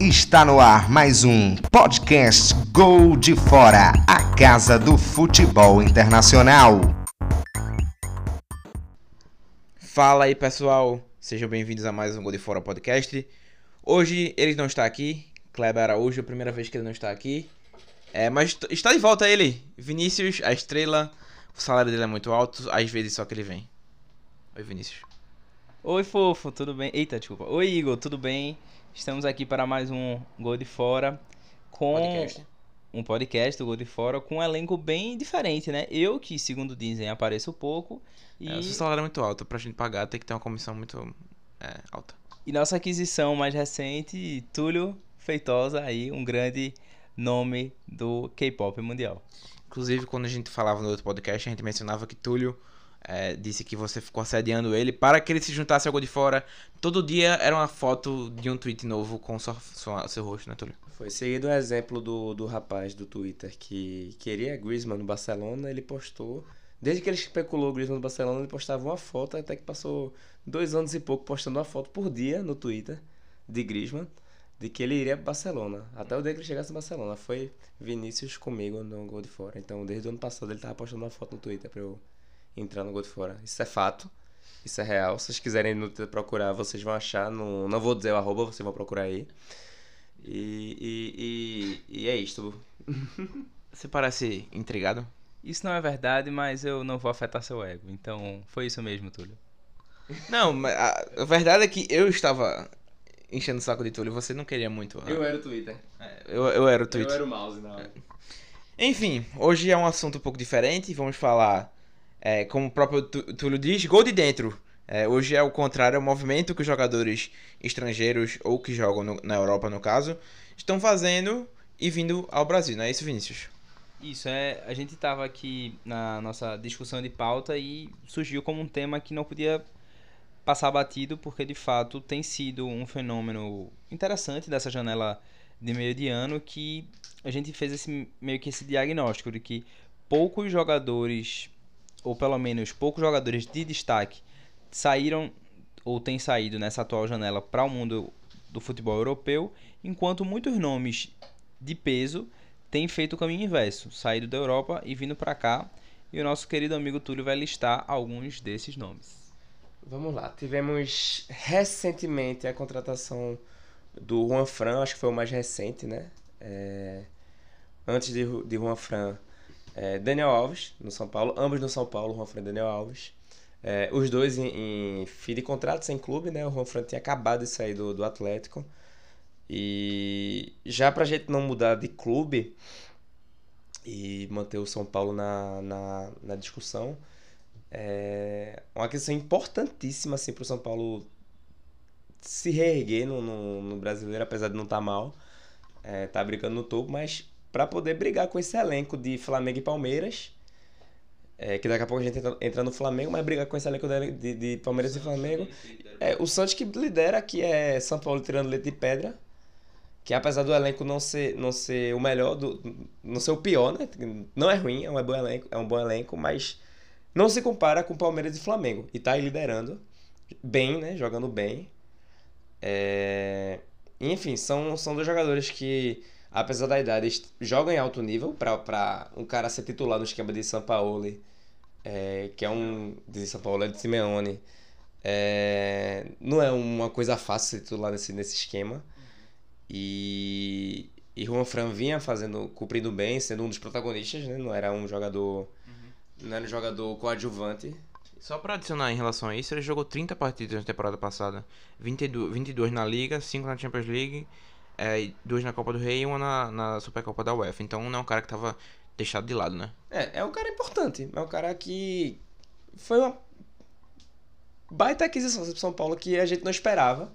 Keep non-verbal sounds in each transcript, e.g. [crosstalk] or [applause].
Está no ar mais um podcast Gol de Fora, a casa do futebol internacional. Fala aí pessoal, sejam bem-vindos a mais um Gol de Fora podcast. Hoje ele não está aqui, Kleber Araújo, é a primeira vez que ele não está aqui. É, mas está de volta ele, Vinícius, a estrela. O salário dele é muito alto, às vezes só que ele vem. Oi, Vinícius. Oi, fofo, tudo bem? Eita, desculpa. Oi, Igor, tudo bem? Estamos aqui para mais um Gol de Fora com Podcast. um podcast do Gol de Fora com um elenco bem diferente, né? Eu, que segundo dizem, apareço pouco e, É, o seu salário é muito alto, pra gente pagar tem que ter uma comissão muito é, alta. e nossa aquisição mais recente, Túlio Feitosa, aí um grande nome do K-pop mundial. Inclusive, quando a gente falava no outro podcast, a gente mencionava que Túlio é, disse que você ficou assediando ele para que ele se juntasse ao Gol de Fora. Todo dia era uma foto de um tweet novo com sua, sua- seu rosto, né, Túlio? Foi seguido o exemplo do, do rapaz do Twitter que queria Griezmann no Barcelona, ele postou. Desde que ele especulou o Griezmann no Barcelona, ele postava uma foto, até que passou dois anos e pouco postando uma foto por dia no Twitter de Griezmann, de que ele iria para Barcelona. Até o dia que ele chegasse no Barcelona. Foi Vinícius comigo no Gol de Fora. Então, desde o ano passado, ele tava postando uma foto no Twitter pra eu entrar no Gol de Fora. Isso é fato. Isso é real. Se vocês quiserem no Twitter procurar, vocês vão achar. No, não vou dizer o arroba, vocês vão procurar aí. E, e, e, e é isto. [laughs] Você parece intrigado. Isso não é verdade, mas eu não vou afetar seu ego. Então, foi isso mesmo, Túlio. [laughs] Não, mas a, verdade é que eu estava enchendo o saco de Túlio você não queria muito. né? era o Twitter. eu, eu era o tweet. o mouse na hora. Enfim, hoje é um assunto um pouco diferente. Vamos falar, é, como o próprio Túlio diz, gol de dentro. É, hoje é o contrário, é o movimento que os jogadores estrangeiros, ou que jogam no- na Europa, no caso, estão fazendo e vindo ao Brasil, não é isso, Vinícius? Isso, é. A gente tava aqui na nossa discussão de pauta e surgiu como um tema que não podia passar batido, porque de fato tem sido um fenômeno interessante dessa janela de meio de ano que a gente fez esse meio que esse diagnóstico de que poucos jogadores, ou pelo menos poucos jogadores de destaque, saíram ou têm saído nessa atual janela para o mundo do futebol europeu, enquanto muitos nomes de peso tem feito o caminho inverso, saído da Europa e vindo para cá. E o nosso querido amigo Túlio vai listar alguns desses nomes. Vamos lá. Tivemos recentemente a contratação do Juan Fran, acho que foi o mais recente, né? É, Antes de, de Juan Fran, é, Daniel Alves, no São Paulo. Ambos no São Paulo, Juan Fran e Daniel Alves. É, os dois em, em fim de contrato, sem clube, né? O Juan Fran tinha acabado de sair do, do Atlético. E já pra gente não mudar de clube e manter o São Paulo na, na, na discussão, é uma questão importantíssima assim, para o São Paulo se reerguer no, no, no brasileiro, apesar de não estar mal, é, tá brigando no topo, mas para poder brigar com esse elenco de Flamengo e Palmeiras, é, que daqui a pouco a gente entra, entra no Flamengo, mas brigar com esse elenco de, de, de Palmeiras e Flamengo. É, o Santos que lidera, que é São Paulo tirando leite de pedra. Que apesar do elenco não ser, não ser o melhor, do, não ser o pior, né? Não é ruim, é um bom elenco, é um bom elenco, mas não se compara com Palmeiras e Flamengo. E tá aí liderando bem, né? Jogando bem. É, Enfim, são, são dois jogadores que, apesar da idade, jogam em alto nível para um cara ser titular no esquema de Sampaoli, é, que é um. De Sampaoli, é de Simeone. É, não é uma coisa fácil ser titular nesse, nesse esquema. E, e Juan Fran vinha fazendo, cumprindo bem, sendo um dos protagonistas, né? Não era um jogador. Não era um jogador coadjuvante. Só pra adicionar em relação a isso, ele jogou 30 partidas na temporada passada. 22, 22 na Liga, 5 na Champions League, é, 2 na Copa do Rei e uma na, na Supercopa da UEFA. Então não é um cara que tava deixado de lado, né? É, é um cara importante. É um cara que foi uma baita aquisição pro São Paulo que a gente não esperava.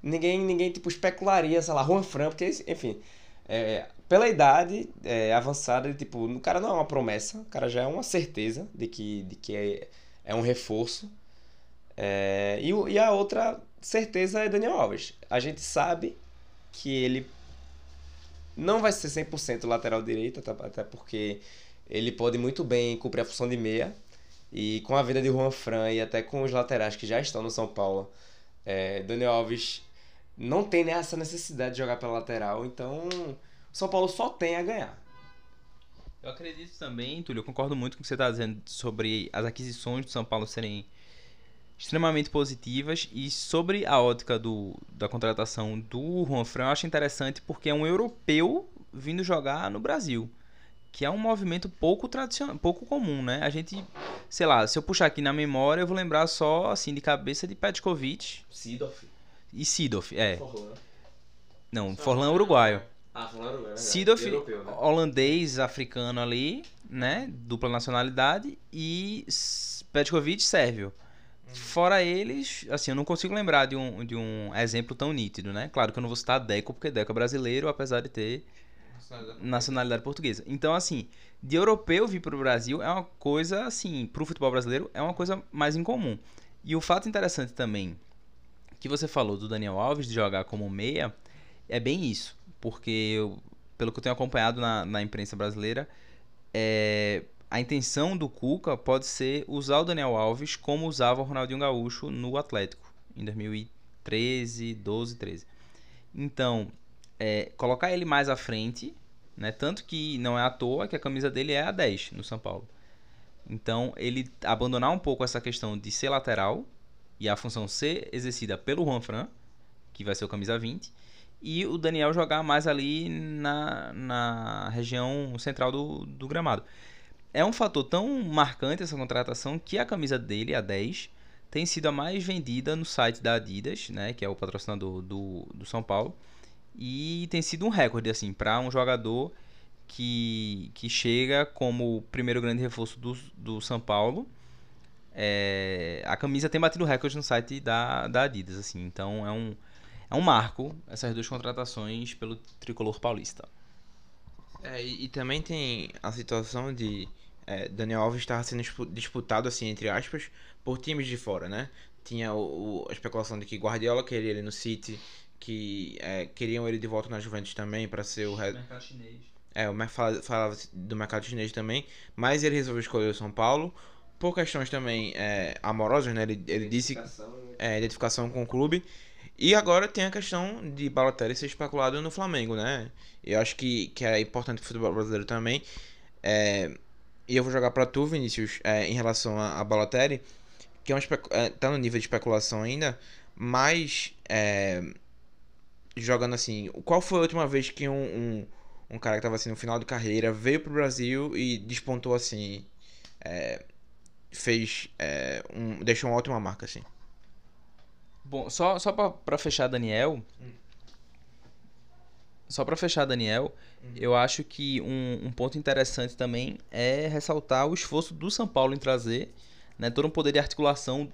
Ninguém, ninguém tipo, especularia, sei lá, Juan Fran, porque, enfim, é, pela idade é, avançada, tipo, o cara não é uma promessa, o cara já é uma certeza de que, de que é, é um reforço. É, e, e a outra certeza é Daniel Alves. A gente sabe que ele não vai ser 100% lateral direito, até- até porque ele pode muito bem cumprir a função de meia. E com a vida de Juan Fran e até com os laterais que já estão no São Paulo, é, Daniel Alves não tem essa necessidade de jogar pela lateral, então o São Paulo só tem a ganhar. Eu acredito também, Túlio, eu concordo muito com o que você está dizendo sobre as aquisições do São Paulo serem extremamente positivas e sobre a ótica do, da contratação do Juan Fran, eu acho interessante porque é um europeu vindo jogar no Brasil, que é um movimento pouco tradicional, pouco comum, né? A gente, sei lá, se eu puxar aqui na memória, eu vou lembrar só assim de cabeça de Petkovic Sidoff. e Sidoff, é. Forlan. Não, Forlan uruguaio. Ah, Forlan é Sidoff, europeu, né? holandês, africano ali, né? Dupla nacionalidade. E Petkovic, sérvio. Fora eles, assim, eu não consigo lembrar de um, de um exemplo tão nítido, né? Claro que eu não vou citar Deco, porque Deco é brasileiro, apesar de ter nacionalidade portuguesa. Então, assim, de europeu vir para o Brasil é uma coisa, assim, para o futebol brasileiro é uma coisa mais incomum. E o fato interessante também que você falou do Daniel Alves de jogar como meia é bem isso, porque eu, pelo que eu tenho acompanhado na, na imprensa brasileira, é, a intenção do Cuca pode ser usar o Daniel Alves como usava o Ronaldinho Gaúcho no Atlético em 2013, 12, 13. Então, é, colocar ele mais à frente, né? Tanto que não é à toa que a camisa dele é a 10 no São Paulo. Então, ele abandonar um pouco essa questão de ser lateral e a função ser exercida pelo Juan Fran, que vai ser o camisa 20, e o Daniel jogar mais ali na, na região central do, do gramado. É um fator tão marcante essa contratação que a camisa dele, a 10, tem sido a mais vendida no site da Adidas, né, que é o patrocinador do, do São Paulo, e tem sido um recorde assim para um jogador que, que chega como o primeiro grande reforço do, do São Paulo. É, a camisa tem batido recorde no site da, da Adidas, assim, então é um, é um marco essas duas contratações pelo tricolor paulista. É, e, e também tem a situação de é, Daniel Alves estar sendo dispu- disputado, assim, entre aspas, por times de fora, né? Tinha o, o- a especulação de que Guardiola queria ele no City, que é, queriam ele de volta na Juventus também para ser o re- Mercado chinês. É, o mer- fala- falava do mercado chinês também, mas ele resolveu escolher o São Paulo por questões também é, amorosas, né? Ele, ele disse é, identificação com o clube. E agora tem a questão de Balotelli ser especulado no Flamengo, né? Eu acho que, que é importante pro futebol brasileiro também. É, e eu vou jogar pra tu, Vinícius, é, em relação a, a Balotelli, que é um é, tá no nível de especulação ainda, mas é, jogando assim, qual foi a última vez que um, um, um cara que tava assim no final de carreira veio pro Brasil e despontou assim, é, fez, é, um, deixou uma ótima marca assim? Bom, só, só pra, pra fechar Daniel. Só pra fechar Daniel, eu acho que um, um ponto interessante também é ressaltar o esforço do São Paulo em trazer né, todo um poder de articulação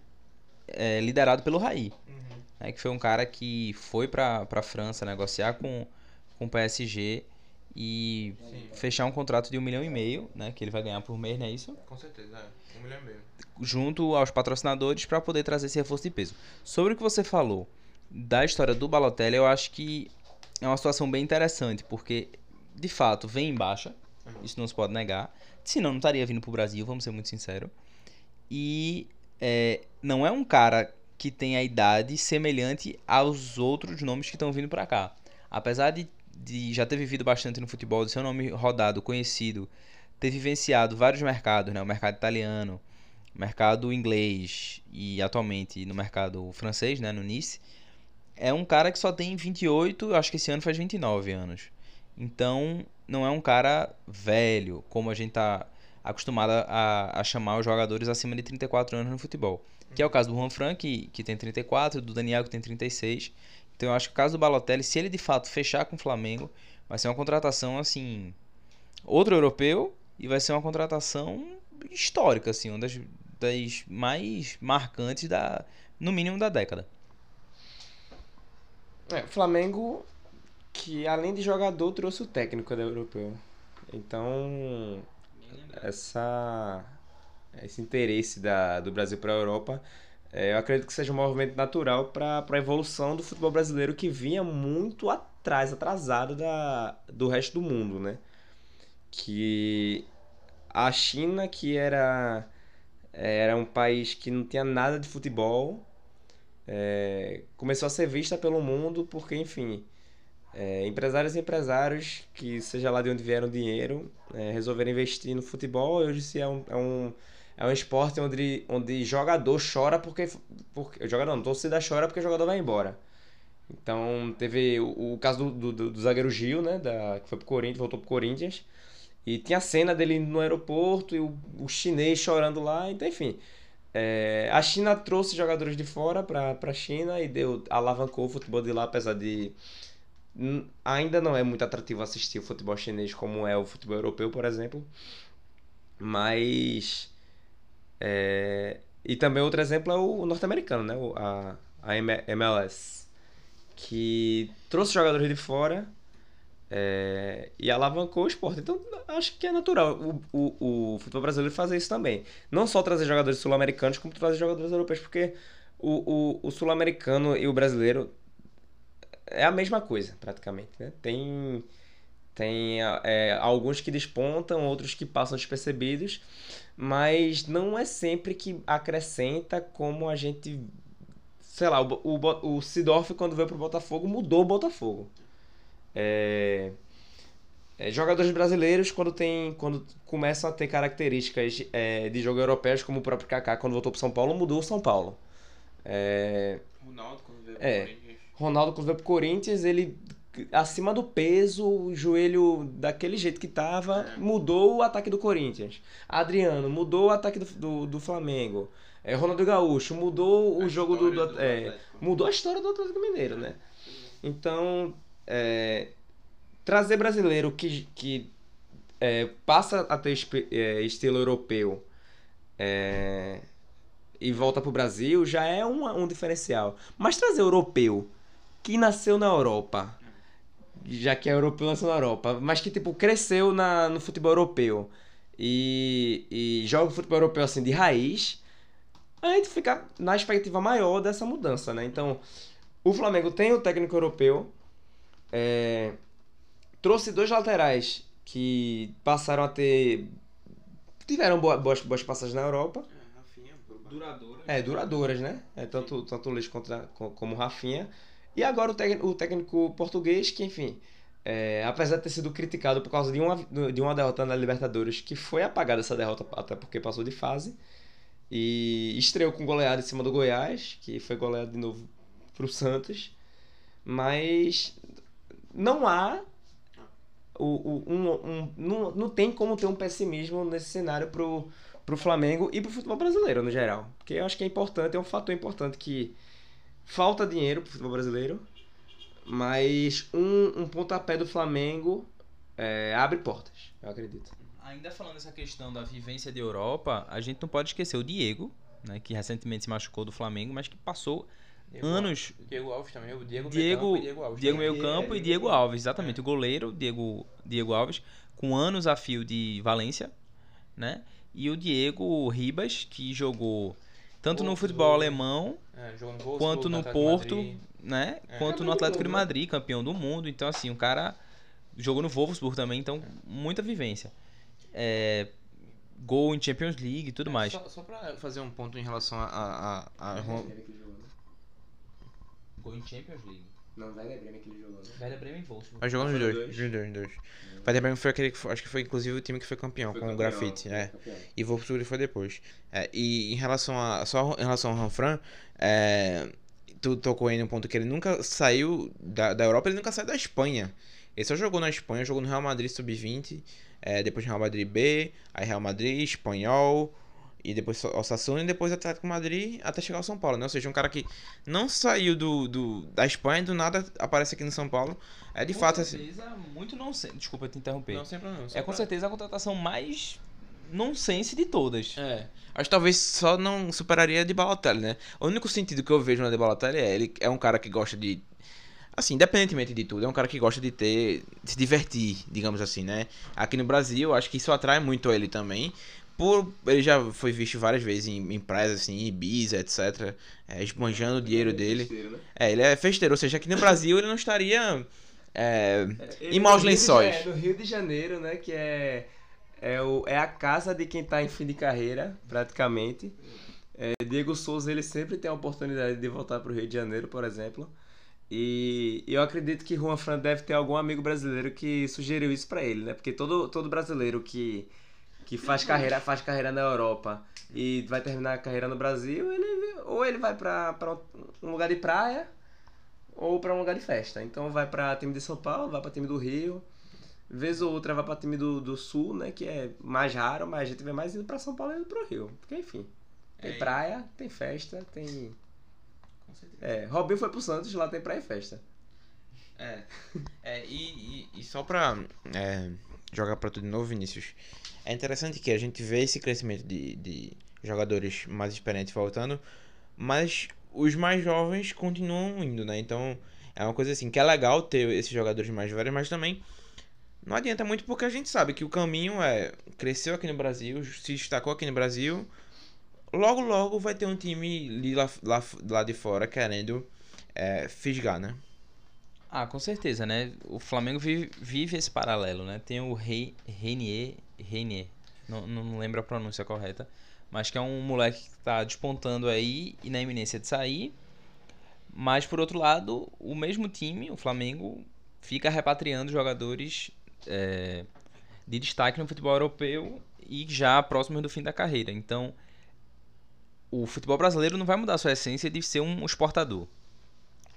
é, liderado pelo Raí. né, que foi um cara que foi pra, pra França negociar com, com o PSG e fechar um contrato de um milhão e meio, né? Que ele vai ganhar por mês, não é isso? Com certeza, é. Um milhão e meio. junto aos patrocinadores para poder trazer esse reforço de peso. Sobre o que você falou da história do Balotelli, eu acho que é uma situação bem interessante, porque de fato vem em baixa, isso não se pode negar. Senão não estaria vindo pro Brasil, vamos ser muito sinceros. E é, não é um cara que tem a idade semelhante aos outros nomes que estão vindo para cá. Apesar de, de já ter vivido bastante no futebol, de seu nome rodado, conhecido, ter vivenciado vários mercados, né? o mercado italiano, mercado inglês e atualmente no mercado francês, né, no Nice, é um cara que só tem 28, eu acho que esse ano faz 29 anos. Então, não é um cara velho, como a gente tá acostumado a, a chamar os jogadores acima de 34 anos no futebol. Que é o caso do Juan Fran, que, que tem 34, do Daniel, que tem 36. Então, eu acho que o caso do Balotelli, se ele de fato fechar com o Flamengo, vai ser uma contratação, assim, outro europeu e vai ser uma contratação histórica, assim, uma das, das mais marcantes da, no mínimo da década. É, Flamengo, que além de jogador, trouxe o técnico da europeu. Então, essa, esse interesse da, do Brasil para a Europa, é, eu acredito que seja um movimento natural para a evolução do futebol brasileiro que vinha muito atrás, atrasado da, do resto do mundo, né? Que a China, que era, era um país que não tinha nada de futebol, é, começou a ser vista pelo mundo porque, enfim, é, empresários e empresários que, seja lá de onde vieram dinheiro, é, resolveram investir no futebol. Hoje se é um, é um, é um esporte onde, onde jogador chora porque, porque. Jogador não, torcida chora porque o jogador vai embora. Então teve o, o caso do, do, do, zagueiro Gil, né? Da, que foi pro Corinthians, voltou pro Corinthians. E tinha a cena dele no aeroporto e o, o chinês chorando lá, então enfim. É, a China trouxe jogadores de fora para a China e deu alavancou o futebol de lá, apesar de ainda não é muito atrativo assistir o futebol chinês como é o futebol europeu, por exemplo. Mas. É, e também outro exemplo é o norte-americano, né? A, a MLS. Que trouxe jogadores de fora é, e alavancou o esporte. Então, acho que é natural o, o, o futebol brasileiro fazer isso também. Não só trazer jogadores sul-americanos, como trazer jogadores europeus, porque o, o, o sul-americano e o brasileiro é a mesma coisa, praticamente. Né? Tem, tem é, alguns que despontam, outros que passam despercebidos, mas não é sempre que acrescenta como a gente. Sei lá, o, o, o Sidorf, quando veio pro Botafogo, mudou o Botafogo. É, é, jogadores brasileiros, quando, tem, quando começam a ter características é, de jogo europeus, como o próprio Kaká, quando voltou para São Paulo, mudou o São Paulo. É, Ronaldo, quando veio é, Corinthians. Ronaldo, quando veio pro Corinthians, ele acima do peso, o joelho daquele jeito que tava, é. mudou o ataque do Corinthians. Adriano, mudou o ataque do, do, do Flamengo. É, Ronaldo Gaúcho, mudou o jogo do, do, do é, mudou a história do Atlético Mineiro, né? Então, é, trazer brasileiro que, que é, passa a ter é, estilo europeu é, e volta pro Brasil já é um, um diferencial. Mas trazer europeu que nasceu na Europa, já que é europeu nasceu na Europa, mas que tipo cresceu na, no futebol europeu e, e joga futebol europeu assim de raiz, a gente fica na expectativa maior dessa mudança, né? Então, o Flamengo tem o técnico europeu, é, trouxe dois laterais que passaram a ter. tiveram boas, boas passagens na Europa. É, Rafinha, duradouras. É, duradouras, né? É, tanto, tanto o Luiz contra, como o Rafinha. E agora o, o técnico português, que enfim. É, apesar de ter sido criticado por causa de uma, de uma derrota na Libertadores, que foi apagada essa derrota até porque passou de fase, e estreou com goleada em cima do Goiás, que foi goleado de novo pro Santos, mas não há o, o, um, um, não, não tem como ter um pessimismo nesse cenário pro, pro Flamengo e pro futebol brasileiro no geral. Porque eu acho que é importante, é um fator importante que falta dinheiro pro futebol brasileiro, mas um, um pontapé do Flamengo é, abre portas, eu acredito. Ainda falando essa questão da vivência de Europa, a gente não pode esquecer o Diego, né, que recentemente se machucou do Flamengo, mas que passou Diego anos. Diego Alves também, o Diego Diego, Meio Diego Alves. Diego Meio Campo e Diego Alves, exatamente. É. O goleiro, Diego, Diego Alves, com anos a fio de Valência, né? E o Diego Ribas, que jogou tanto no futebol alemão É, jogou no Wolfsburg, quanto no Porto, né? É. Quanto Campeão no Atlético de né? Madrid, campeão do mundo. Então, assim, o cara jogou no Wolfsburg também, então muita vivência. É, gol em Champions League e tudo mais. Só, só pra fazer um ponto em relação a. a, a, a Ron- Gol em Champions League. Não, vai lembrar que ele jogou, né? Werder Bremen e Wolfsburg. Mas jogou nos dois. Nos dois, nos dois. Werder Bremen foi aquele que foi, acho que foi inclusive o time que foi campeão com o grafite. É. E Wolfsburg foi depois. É, e em relação a. Só em relação ao Ranfran, é, tu tocou aí no ponto que ele nunca saiu da, da Europa, ele nunca saiu da Espanha. Ele só jogou na Espanha, jogou no Real Madrid Sub-20, é, depois Real Madrid B, aí Real Madrid, Espanhol, e depois Osasuna e depois Atlético Madrid até chegar ao São Paulo, né? Ou seja, um cara que não saiu do, do, da Espanha e do nada aparece aqui no São Paulo. É de com fato assim. certeza, muito nonsense. Desculpa te interromper. Não, sempre não. só é com pra- certeza a contratação mais nonsense de todas. É. Acho que talvez só não superaria de Balotelli, né? O único sentido que eu vejo na de Balotelli é ele é um cara que gosta de assim, independentemente de tudo, é um cara que gosta de ter de se divertir, digamos assim, né? Aqui no Brasil, acho que isso atrai muito ele também. Por ele já foi visto várias vezes em, em praias assim, em Ibiza, etc, é, esbanjando o dinheiro dele. É, ele é festeiro, ou seja, aqui no Brasil ele não estaria é, Ele em maus lençóis. Ja- no Rio de Janeiro, né? Que é, é, o, é a casa de quem tá em fim de carreira, praticamente. É, Diego Souza, ele sempre tem a oportunidade de voltar para o Rio de Janeiro, por exemplo. E eu acredito que Juan Fran deve ter algum amigo brasileiro que sugeriu isso para ele, né? Porque todo, todo brasileiro que, que faz carreira faz carreira na Europa e vai terminar a carreira no Brasil, ele ou ele vai para um lugar de praia ou para um lugar de festa. Então vai para time de São Paulo, vai para time do Rio, vez ou outra vai para time do, do Sul, né, que é mais raro, mas a gente vê mais indo para São Paulo e indo pro Rio. Porque enfim, tem É, praia, tem festa, tem Com certeza. é, Robinho foi pro Santos, lá tem praia e festa. É. É, e, e, e só pra é, jogar pra tudo de novo, Vinícius. É interessante que a gente vê esse crescimento de, de jogadores mais experientes voltando, mas os mais jovens continuam indo, né? Então é uma coisa assim que é legal ter esses jogadores mais velhos, mas também não adianta muito porque a gente sabe que o caminho é cresceu aqui no Brasil, se destacou aqui no Brasil. Logo, logo vai ter um time lá, lá, lá de fora querendo é, fisgar, né? Ah, com certeza, né? O Flamengo vive, vive esse paralelo, né? Tem o Rei, Renier, Renier, não, não lembro a pronúncia correta, mas que é um moleque que tá despontando aí e na iminência de sair. Mas por outro lado, o mesmo time, o Flamengo, fica repatriando jogadores é, de destaque no futebol europeu e já próximos do fim da carreira. Então, o futebol brasileiro não vai mudar sua essência de ser um exportador.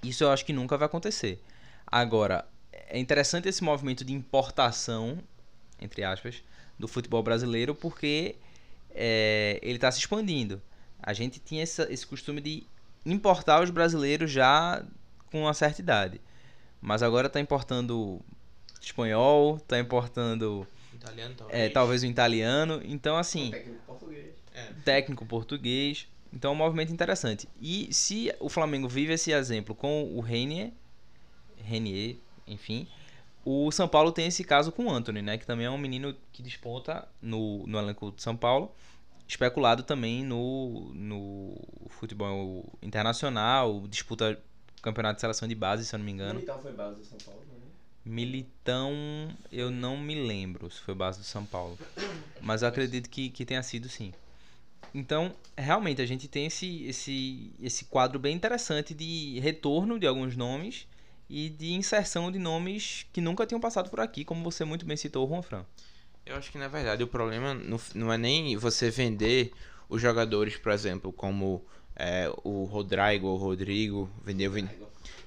Isso eu acho que nunca vai acontecer. Agora, é interessante esse movimento de importação, entre aspas, do futebol brasileiro, porque é, ele está se expandindo. A gente tinha essa, esse costume de importar os brasileiros já com uma certa idade. Mas agora está importando espanhol, está importando Italiano, é, talvez o italiano. Então, assim, Técnico português. técnico português. Então é um movimento interessante. E se o Flamengo vive esse exemplo com o Renier, Renier, enfim, o São Paulo tem esse caso com o Anthony, né? Que também é um menino que desponta no, no elenco de São Paulo. Especulado também no, no futebol internacional, disputa campeonato de seleção de base, se eu não me engano. Militão foi base do São Paulo, né? Militão, eu não me lembro se foi base do São Paulo. Mas eu acredito que, que tenha sido sim. Então, realmente, a gente tem esse, esse, esse quadro bem interessante de retorno de alguns nomes e de inserção de nomes que nunca tinham passado por aqui, como você muito bem citou, o Juan Fran. Eu acho que na verdade o problema não, não é nem você vender os jogadores, por exemplo, como é, o Rodrigo ou Rodrigo, vender, o Vin-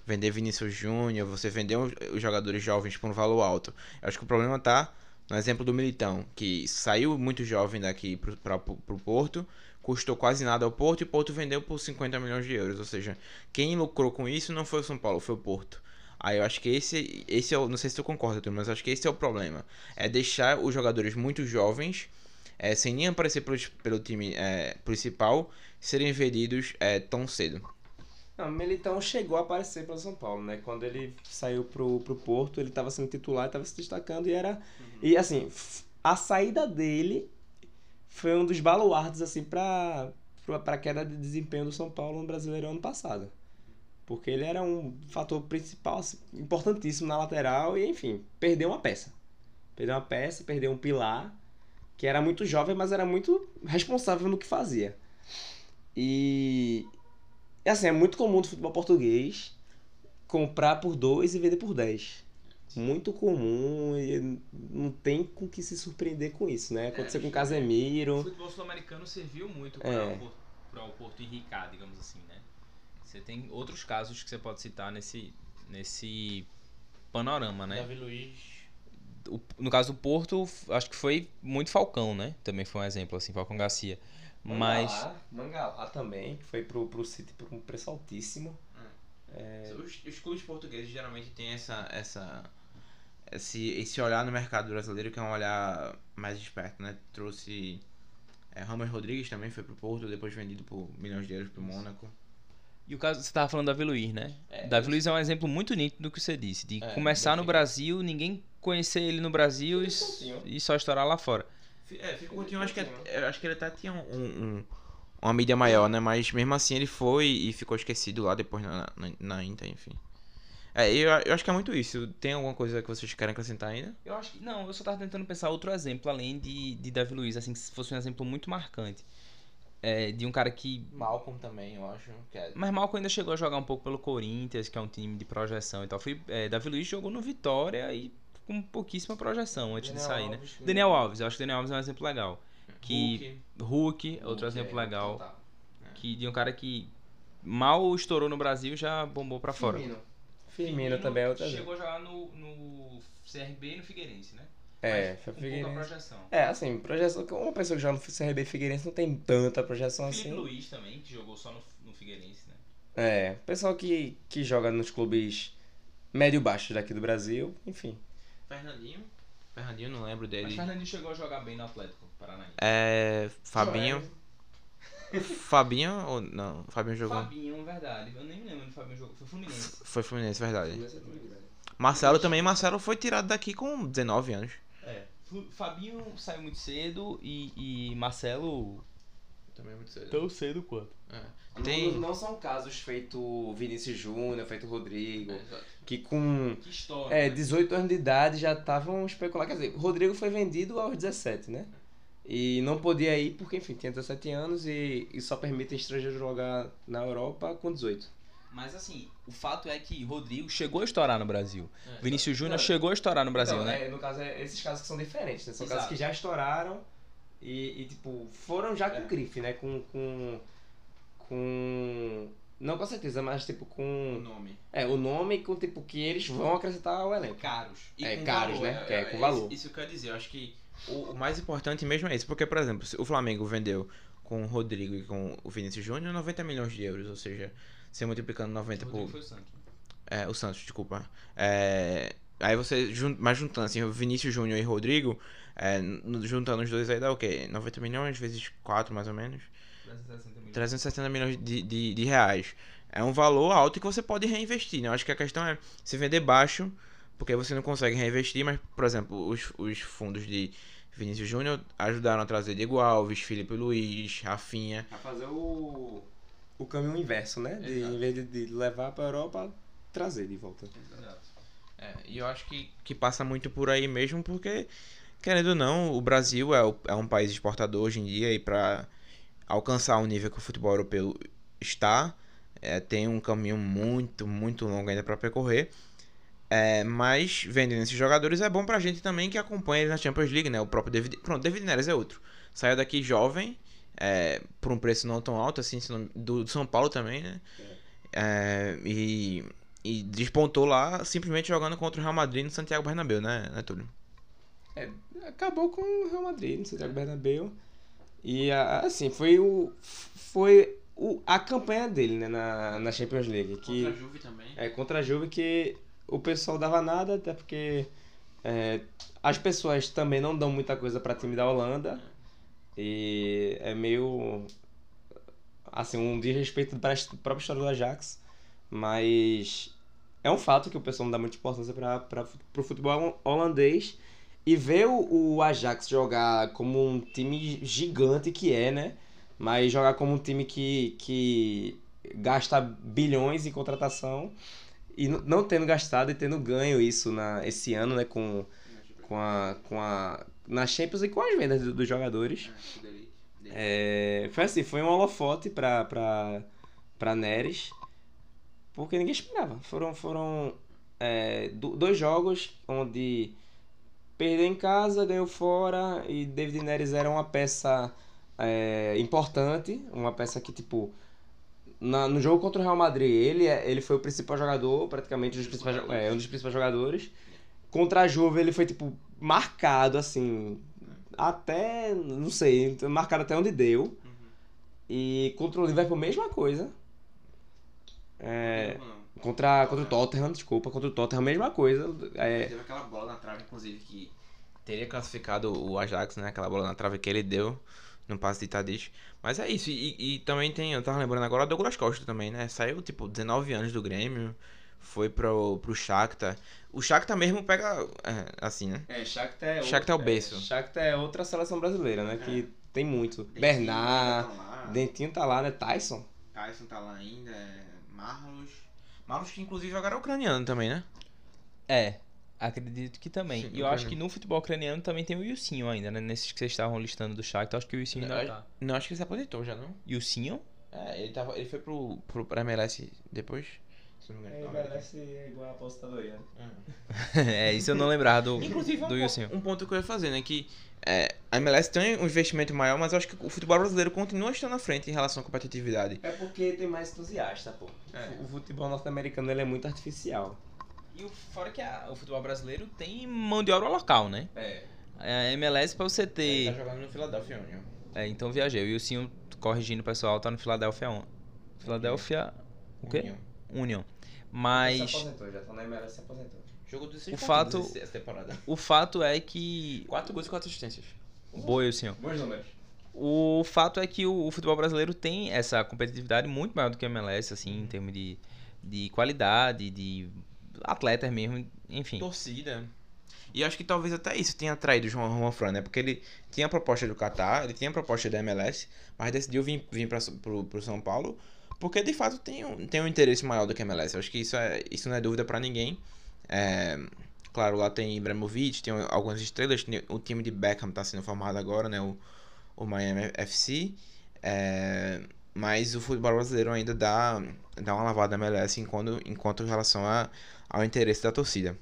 vender Vinícius Júnior, você vender os os jogadores jovens por um valor alto. Eu acho que o problema tá no exemplo do Militão, que saiu muito jovem daqui pro, pra, pro Porto, custou quase nada ao Porto e o Porto vendeu por 50 milhões de euros. Ou seja, quem lucrou com isso não foi o São Paulo, foi o Porto. Aí eu acho que esse, esse é o, não sei se tu concorda, mas eu acho que esse é o problema. É deixar os jogadores muito jovens, é, sem nem aparecer pelo, pelo time é, principal, serem vendidos é, tão cedo. Não, Militão chegou a aparecer pelo São Paulo, né? Quando ele saiu pro, pro Porto, ele estava sendo titular, estava se destacando e era. E assim, a saída dele foi um dos baluartes, assim, pra, pra, pra queda de desempenho do São Paulo no Brasileirão ano passado. Porque ele era um fator principal, assim, importantíssimo na lateral e, enfim, perdeu uma peça. Perdeu uma peça, perdeu um pilar, que era muito jovem, mas era muito responsável no que fazia. E, assim, é muito comum do futebol português comprar por 2 e vender por 10. Muito comum e não tem com que se surpreender com isso, né? Aconteceu com o O Casemiro. futebol sul-americano serviu muito para É. para o Porto enricar, digamos assim, né? Você tem outros casos que você pode citar nesse, nesse panorama, né? Davi Luiz. O- no caso do Porto, acho que foi muito Falcão, né? Também foi um exemplo, assim, Falcão Garcia. Mas. Mangalá, Mangalá também, que foi pro, pro City por um preço altíssimo. Os, os clubes portugueses geralmente têm essa, essa, esse, esse olhar no mercado brasileiro que é um olhar mais esperto, né? Trouxe é, Ramos Rodrigues também foi pro Porto, depois vendido por milhões de euros pro Mônaco. E o caso, você tava falando do Davi Luiz, né? É, Davi Luiz é um exemplo muito nítido do que você disse. De É, começar no. Brasil, ninguém conhecer ele no Brasil e, e só estourar lá fora. É, Fico Coutinho, acho que, eu acho que ele até tinha um, um- uma mídia maior, né? Mas mesmo assim ele foi e ficou esquecido lá depois na, na, na Inter, enfim. É, eu, eu acho que é muito isso. Tem alguma coisa que vocês querem acrescentar ainda? Eu acho que. Não, eu só tava tentando pensar outro exemplo além de, de Davi Luiz, assim, que fosse um exemplo muito marcante. É, de um cara que. Malcolm também, eu acho. Que é... Mas Malcolm ainda chegou a jogar um pouco pelo Corinthians, que é um time de projeção e tal. Fui, é, Davi Luiz jogou no Vitória e com pouquíssima projeção antes de Daniel sair, né? Alves, que- Daniel Alves, eu acho que Daniel Alves é um exemplo legal. Que Hulk. Hulk, outro Hulk exemplo é legal. total. Que de um cara que mal estourou no Brasil já bombou pra fora. Firmino. Firmino também é outra Chegou a jogar no, no CRB e no Figueirense, né? É, Mas foi Figueirense. projeção. É, assim, projeção. Uma pessoa que joga no CRB Figueirense não tem tanta projeção Felipe assim. Luiz também, que jogou só no, no Figueirense, né? É, pessoal que, que joga nos clubes médio-baixos daqui do Brasil, enfim. Fernandinho. Fernandinho, não lembro Mas dele. Fernandinho chegou a jogar bem no Atlético Paranaense. É. Fabinho. Fabinho ou não? Fabinho jogou. Fabinho, verdade. Eu nem me lembro onde o Fabinho jogou. Foi Fluminense. Foi Fluminense, verdade. Marcelo também. Marcelo foi tirado daqui com 19 anos. É. Fabinho saiu muito cedo e, e Marcelo Também muito cedo. tão cedo quanto. Tem. Não, não são casos feito Vinícius Júnior, feito Rodrigo, Exato. que com Que história. é, 18 anos de idade já estavam especulando. Quer dizer, Rodrigo foi vendido aos 17, né? E não podia ir porque, enfim, tinha 17 anos e, e só permitem estrangeiros jogar na Europa com 18. Mas assim, o fato é que Rodrigo chegou a estourar no Brasil. É, Vinícius Júnior Não, chegou a estourar no Brasil, Então, né? é, no caso, é esses casos que são diferentes, né? São Exato. casos que já estouraram e, e, tipo, foram já com É. grife, né? Com, com. Com. Não com certeza, mas tipo com. nome. É, o nome com tipo que eles vão acrescentar ao elenco. Caros. É, com caros, valor, né? É, com valor. Isso, isso que eu ia dizer. Eu acho que o, o mais importante mesmo é isso. Porque, por exemplo, o Flamengo vendeu com o Rodrigo e com o Vinícius Júnior 90 milhões de euros. Ou seja, você multiplicando 90 Rodrigo por. foi o Santos. É, o Santos, desculpa. É, aí você, jun- mas juntando assim, o Vinícius Júnior e Rodrigo, é, juntando os dois aí dá o quê? 90 milhões vezes 4 mais ou menos. 360 milhões. 360 milhões de, de, de reais. É um valor alto que você pode reinvestir, né? Eu acho que a questão é se vender baixo, porque você não consegue reinvestir, mas, por exemplo, os, os fundos de Vinícius Júnior ajudaram a trazer Diego Alves, Felipe Luiz, Rafinha. A fazer o. O caminho inverso, né? De, em vez de, de levar pra Europa, trazer de volta. Exato. É, e eu acho que, que passa muito por aí mesmo, porque, querendo ou não, o Brasil é, o- é um país exportador hoje em dia e para alcançar o nível que o futebol europeu está, é, tem um caminho muito, muito longo ainda para percorrer. É, mas vendendo esses jogadores é bom pra gente também que acompanha eles na Champions League, né? O próprio David. Pronto, David Neres é outro. Saiu daqui jovem, é, por um preço não tão alto assim, do, do São Paulo também, né? É, e, e despontou lá simplesmente jogando contra o Real Madrid no Santiago Bernabéu, né, né Túlio? É, acabou com o Real Madrid no Santiago Bernabéu. E a- assim, foi o. Foi o, a campanha dele, né, na, na Champions League. Que, Juve também. É, contra a Juve que o pessoal dava nada, até porque é, as pessoas também não dão muita coisa pra time da Holanda. E é meio. Assim, um desrespeito para a própria história do Ajax. Mas é um fato que o pessoal não dá muita importância para o futebol holandês. E ver o, o Ajax jogar como um time gigante que é, né? Mas jogar como um time que, que gasta bilhões em contratação e não tendo gastado e tendo ganho isso na, esse ano, né? Com, com a, com a, na Champions e com as vendas do- dos jogadores. É, foi assim, foi um holofote pra, pra, pra Neres, porque ninguém esperava. Foram, foram é, do- dois jogos onde perdeu em casa, ganhou fora, e David Neres era uma peça é, importante, uma peça que, tipo, na- no jogo contra o Real Madrid, ele, é- ele foi o principal jogador, praticamente um dos principais, é, um dos principais jogadores. Contra a Juve, ele foi, tipo, marcado, assim, até, não sei, marcado até onde deu. E contra o Liverpool, mesma coisa. É, contra, contra o Tottenham, desculpa, contra o Tottenham, mesma coisa. É, Teve aquela bola na trave, inclusive, que teria classificado o Ajax, né? Aquela bola na trave que ele deu no passe de Tadic. Mas é isso. E, e também tem, eu tava lembrando agora, o Douglas Costa também, né? Saiu, tipo, 19 anos do Grêmio, foi pro, pro Shakhtar. O Shakhtar mesmo pega, é, assim, né? É, Shakhtar é, Shakhtar é o berço. Shakhtar é outra seleção brasileira, né? Que tem muito. Bernard, Dentinho tá lá, né? Tyson. Tyson tá lá ainda, Marlos. Marlos que inclusive é ucraniano também, né? É. Acredito que também. Sim, e eu acho que no futebol ucraniano também tem o Ilsinho ainda, né? Nesses que vocês estavam listando do Shakhtar, acho que o ainda Eu- tá. Não, acho que ele se aposentou já, não? Ilsinho? É, ele, tava, ele foi pro, pro, pra MLS depois. Se não me engano. É igual a apostadoria. [laughs] é, isso eu não lembrava do, Inclusive, do um, um ponto que eu ia fazer, né? Que é, a MLS tem um investimento maior, mas eu acho que o futebol brasileiro continua estando na frente em relação à competitividade. É porque tem mais entusiasta, pô. É. O futebol norte-americano ele é muito artificial. E o, fora que a- o futebol brasileiro tem mão de obra local, né? É. A MLS pra você Ele ter. tá jogando no Philadelphia Union. É, então viajei. O Ilsinho, corrigindo o pessoal, tá no Philadelphia. On... Philadelphia. O quê? Union. Union. Se Mas. aposentou, já tá na MLS se aposentou. Jogou 16 O fato- temporada. O fato é que. 4 gols e 4 assistências. Boa, Ilsinho. Bons números. O fato é que o, o futebol brasileiro tem essa competitividade muito maior do que a MLS, assim, em termos de, de qualidade, de atletas mesmo, enfim. Torcida. E acho que talvez até isso tenha atraído o João Juan Fran, né? Porque ele tinha a proposta do Qatar, ele tinha a proposta da MLS, mas decidiu vir, vir para pro São Paulo, porque de fato tem um, tem um interesse maior do que a MLS. Eu acho que isso, é, isso não é dúvida pra ninguém. É, claro, lá tem Ibrahimovic, tem algumas estrelas, o time de Beckham tá sendo formado agora, né? O, o Miami FC. É, mas o futebol brasileiro ainda dá, dá uma lavada na MLS enquanto, enquanto em relação a, ao interesse da torcida.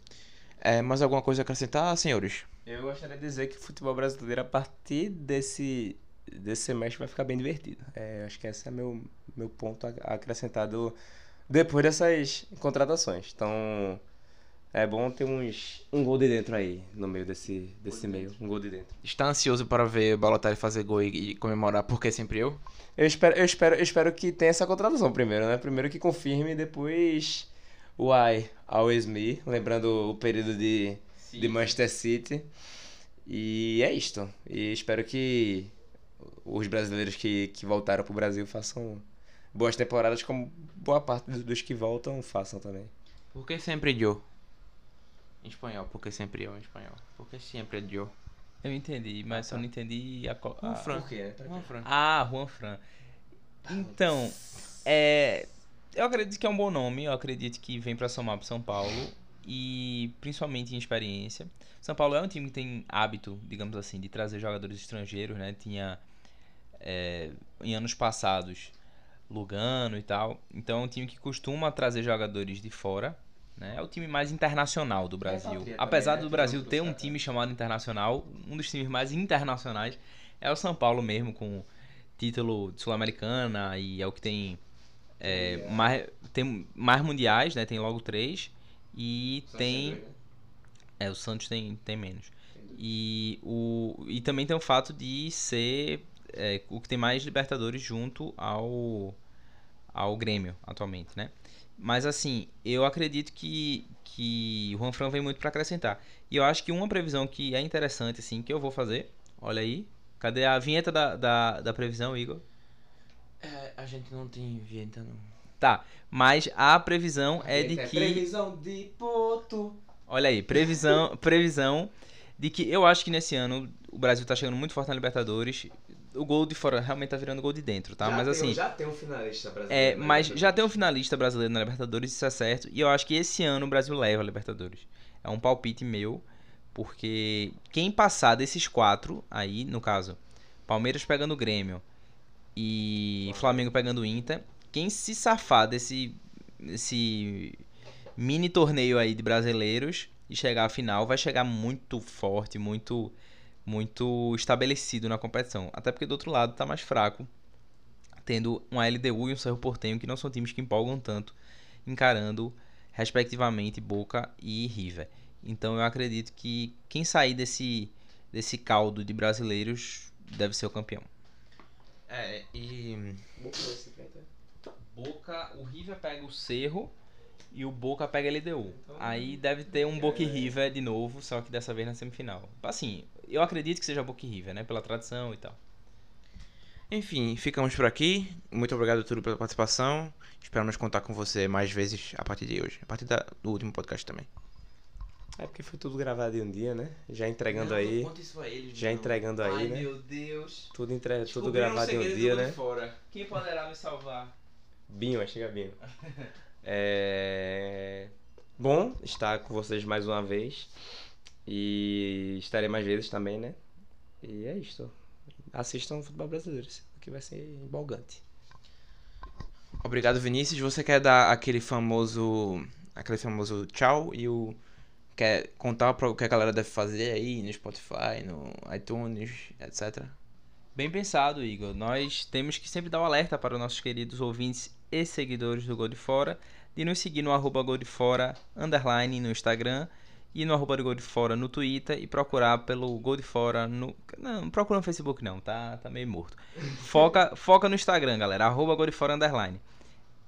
É, mais alguma coisa a acrescentar, senhores? Eu gostaria de dizer que o futebol brasileiro, a partir desse, desse semestre, vai ficar bem divertido. É, acho que esse é meu, meu ponto acrescentado depois dessas contratações. Então, é bom ter uns, um gol de dentro aí, no meio desse, desse meio. Um gol de dentro. Está ansioso para ver o Balotelli fazer gol e, e comemorar porque sempre eu? Eu espero, eu, espero, eu espero que tenha essa contratação primeiro, né? Primeiro que confirme, depois o I, always me, lembrando o período de, de Manchester City. E é isto. E espero que os brasileiros que, que voltaram pro Brasil façam boas temporadas, como boa parte dos- que voltam façam também. Porque sempre eu. Em espanhol, porque sempre eu em espanhol. Porque sempre eu. Eu entendi, mas só não entendi a. Um a- Fran. Por quê? Juan Fran. Ah, Juan Fran. Então, é, eu acredito que é um bom nome, eu acredito que vem pra somar pro São Paulo e principalmente em experiência. São Paulo é um time que tem hábito, digamos assim, de trazer jogadores estrangeiros, né? Tinha é, em anos passados Lugano e tal. Então é um time que costuma trazer jogadores de fora. Né? É o time mais internacional do Brasil. Apesar né? do Brasil ter um time chamado internacional, um dos times mais internacionais é o São Paulo mesmo, com título de Sul-Americana e é o que tem, é, mais, tem mais mundiais, né? Tem logo três. E tem. É, o Santos tem, tem menos. E, o, e também tem o fato de ser é, o que tem mais Libertadores junto ao, ao Grêmio atualmente, né? Mas assim, eu acredito que, que o Juan Fran vem muito para acrescentar. E eu acho que uma previsão que é interessante, assim, que eu vou fazer, olha aí. Cadê a vinheta da, da, da previsão, Igor? É, a gente não tem vinheta, não. Tá, mas a previsão é de que. Previsão de Porto. Olha aí, previsão, [laughs] previsão de que eu acho que nesse ano o Brasil tá chegando muito forte na Libertadores. O gol de fora realmente tá virando gol de dentro, tá? Já mas tem- assim, Já tem um finalista é, brasileiro. né? mas já tem um finalista brasileiro na Libertadores, isso é certo. E eu acho que esse ano o Brasil leva a Libertadores. É um palpite meu, porque quem passar desses quatro aí, no caso, Palmeiras pegando o Grêmio e Flamengo pegando o Inter, quem se safar desse, desse mini torneio aí de brasileiros e chegar à final vai chegar muito forte, muito muito estabelecido na competição. Até porque do outro lado tá mais fraco, tendo um LDU e um Cerro Portenho que não são times que empolgam tanto, encarando respectivamente Boca e River. Então eu acredito que quem sair desse desse caldo de brasileiros deve ser o campeão. É, e. Boca, o River pega o Cerro e o Boca pega a LDU. Aí deve ter um Boca e River de novo, só que dessa vez na semifinal. Assim, eu acredito que seja Boca e River, né? Pela tradição e tal. Enfim, ficamos por aqui. Muito obrigado, Túlio, pela participação. Esperamos contar com você mais vezes a partir de hoje. A partir da- do último podcast também. É porque foi tudo gravado em um dia, né? Já entregando aí. isso a eles, Já entregando aí, né? meu Deus. Tudo, entre... tudo gravado em um dia, né? Fora. Quem poderá me salvar? Binho, vai chegar Binho. [laughs] É... bom estar com vocês mais uma vez. E estarei mais vezes também, né? E é isso. Assistam o futebol brasileiro, aqui vai ser empolgante. Obrigado, Vinícius. Você quer dar aquele famoso. aquele famoso tchau e o. Quer contar para o que a galera deve fazer aí no Spotify, no iTunes, etc. Bem pensado, Igor. Nós temos que sempre dar o um alerta para os nossos queridos ouvintes e seguidores do Gol de Fora de nos seguir no arroba Gol de Fora, underline no Instagram e no arroba do Gol de Fora no Twitter e procurar pelo Gol de Fora no... Não, não procura no Facebook não, tá, tá meio morto. Foca, [laughs] foca no Instagram, galera, arroba Gol de Fora, underline.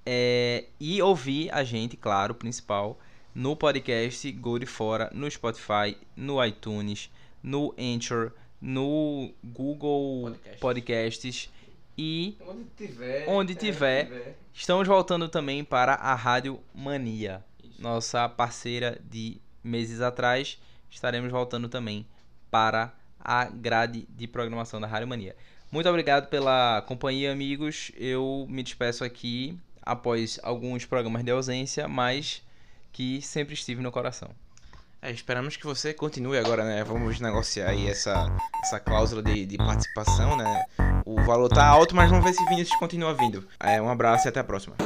É, e ouvir a gente, claro, principal, no podcast Gol de Fora, no Spotify, no iTunes, no Anchor, no Google Podcasts, Podcasts e onde tiver, onde tiver, é, tiver, estamos voltando também para a Rádio Mania, Isso. nossa parceira de meses atrás. Estaremos voltando também para a grade de programação da Rádio Mania. Muito obrigado pela companhia, amigos. Eu me despeço aqui após alguns programas de ausência, mas que sempre estive no coração. É, esperamos que você continue agora, né? Vamos negociar aí essa, essa cláusula de, de participação, né? O valor tá alto, mas vamos ver se Vinícius continua vindo. É, um abraço e até a próxima.